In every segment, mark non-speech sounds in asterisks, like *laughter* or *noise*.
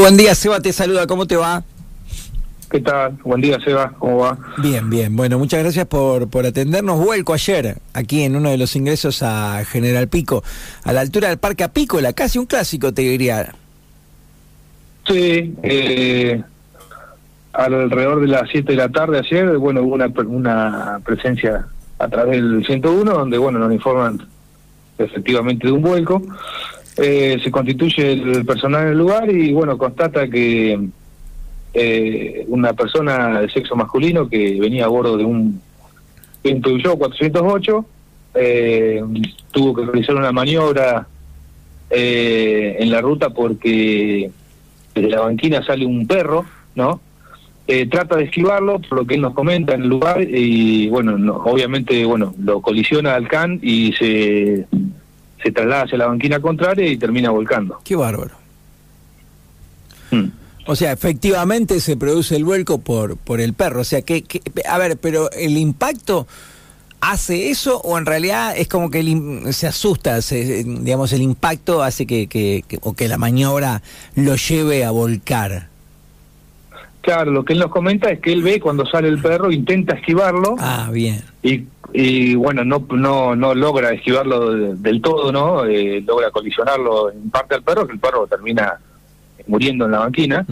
buen día, Seba te saluda, ¿cómo te va? ¿Qué tal? Buen día, Seba, ¿cómo va? Bien, bien, bueno, muchas gracias por, por atendernos. Vuelco ayer, aquí en uno de los ingresos a General Pico, a la altura del Parque Apícola, casi un clásico, te diría. Sí, eh, alrededor de las 7 de la tarde ayer, bueno, hubo una, una presencia a través del 101, donde, bueno, nos informan efectivamente de un vuelco. Eh, se constituye el personal en el lugar y, bueno, constata que eh, una persona de sexo masculino que venía a bordo de un, Peugeot 408 eh, tuvo que realizar una maniobra eh, en la ruta porque desde la banquina sale un perro, ¿no? Eh, trata de esquivarlo, por lo que él nos comenta en el lugar, y bueno, obviamente, bueno, lo colisiona al can y se, se traslada hacia la banquina contraria y termina volcando. Qué bárbaro. Hmm. O sea, efectivamente se produce el vuelco por, por el perro. O sea, que, a ver, pero el impacto hace eso o en realidad es como que se asusta, digamos, el impacto hace que, que, o que la maniobra lo lleve a volcar. Claro, lo que él nos comenta es que él ve cuando sale el perro, intenta esquivarlo. Ah, bien. Y, y bueno, no, no, no logra esquivarlo del todo, ¿no? Eh, logra colisionarlo en parte al perro, que el perro termina muriendo en la banquina.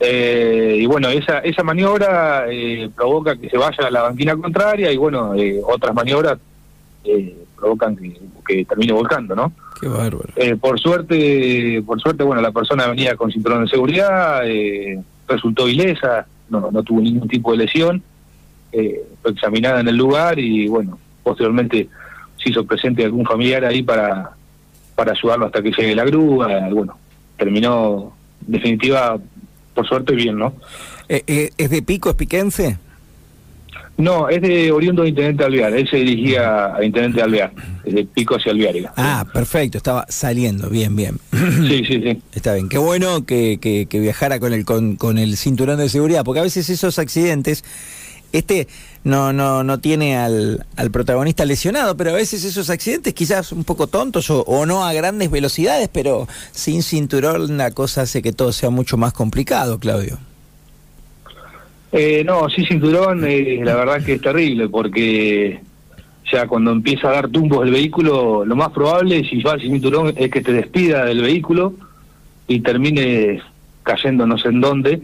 eh, y bueno, esa, esa maniobra eh, provoca que se vaya a la banquina contraria y bueno, eh, otras maniobras eh, provocan que, que, termine volcando, ¿no? Qué bárbaro. por suerte, por suerte, bueno, la persona venía con cinturón de seguridad, resultó ilesa, no, no tuvo ningún tipo de lesión, fue examinada en el lugar y bueno, posteriormente se hizo presente algún familiar ahí para, para ayudarlo hasta que llegue la grúa, bueno, terminó definitiva, por suerte, bien, ¿no? Eh, eh, ¿Es de Pico, es piquense? No, es de oriundo de Intendente Alvear, él se dirigía a Intendente Alvear, de Pico hacia Alvear. Ah, perfecto, estaba saliendo, bien, bien. Sí, sí, sí. *clears throat* Está bien, qué bueno que, que, viajara con el, con, con el cinturón de seguridad, porque a veces esos accidentes este no, no, no tiene al, al, protagonista lesionado, pero a veces esos accidentes quizás un poco tontos o, no a grandes velocidades, pero sin cinturón la cosa hace que todo sea mucho más complicado, Claudio. Eh, no, sin cinturón eh, *laughs* la verdad que es terrible porque ya cuando empieza a dar tumbos el vehículo, lo más probable si va sin cinturón es que te despida del vehículo y termine cayendo no sé en dónde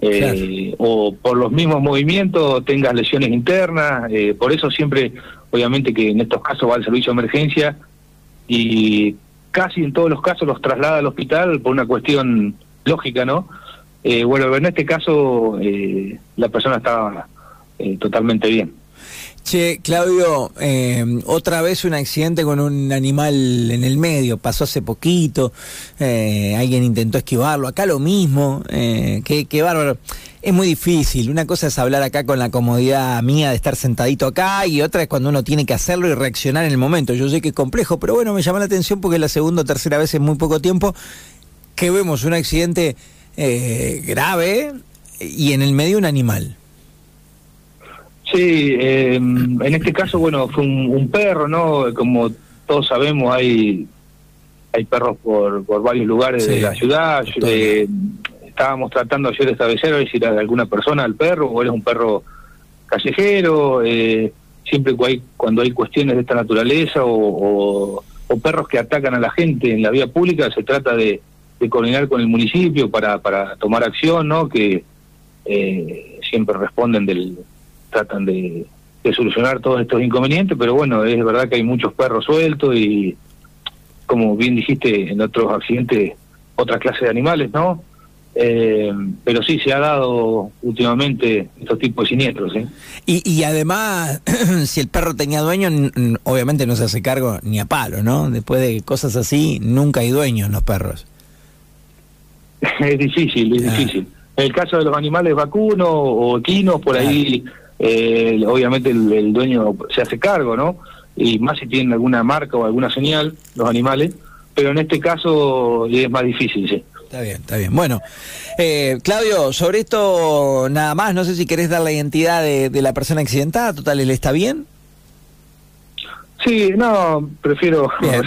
eh, o por los mismos movimientos tengas lesiones internas, eh, por eso siempre, obviamente que en estos casos va al servicio de emergencia y casi en todos los casos los traslada al hospital por una cuestión lógica, ¿no? Eh, bueno, en este caso la persona estaba totalmente bien. Che, Claudio, eh, otra vez un accidente con un animal en el medio, pasó hace poquito, eh, alguien intentó esquivarlo, acá lo mismo, eh, qué, qué bárbaro. Es muy difícil, una cosa es hablar acá con la comodidad mía de estar sentadito acá y otra es cuando uno tiene que hacerlo y reaccionar en el momento. Yo sé que es complejo, pero bueno, me llama la atención porque la segunda o tercera vez en muy poco tiempo que vemos un accidente grave y en el medio un animal. Sí, eh, en este caso, bueno, fue un, perro, ¿no? Como todos sabemos, hay hay perros por, por varios lugares de la ciudad. Eh, estábamos tratando ayer de establecer a ver si era de alguna persona el perro o era un perro callejero. Eh, siempre hay, cuando hay cuestiones de esta naturaleza o, o, perros que atacan a la gente en la vía pública, se trata de, de coordinar con el municipio para, para tomar acción, ¿no? Que eh, siempre responden del tratan de, solucionar todos estos inconvenientes, pero bueno, es verdad que hay muchos perros sueltos y, como bien dijiste, en otros accidentes, otra clase de animales, ¿no? Eh, pero sí, se ha dado últimamente estos tipos de siniestros. ¿eh? Y, y además, *clears throat* si el perro tenía dueño, obviamente no se hace cargo ni a palo, ¿no? Después de cosas así, nunca hay dueños los perros. *laughs* es difícil, es ah. difícil. En el caso de los animales vacunos o equinos, por ahí eh, obviamente el, dueño se hace cargo, ¿no? Y más si tienen alguna marca o alguna señal, los animales, pero en este caso es más difícil, sí. Está bien, está bien. Bueno, eh, Claudio, sobre esto nada más, no sé si querés dar la identidad de, de la persona accidentada, total, ¿él está bien? Sí, no, prefiero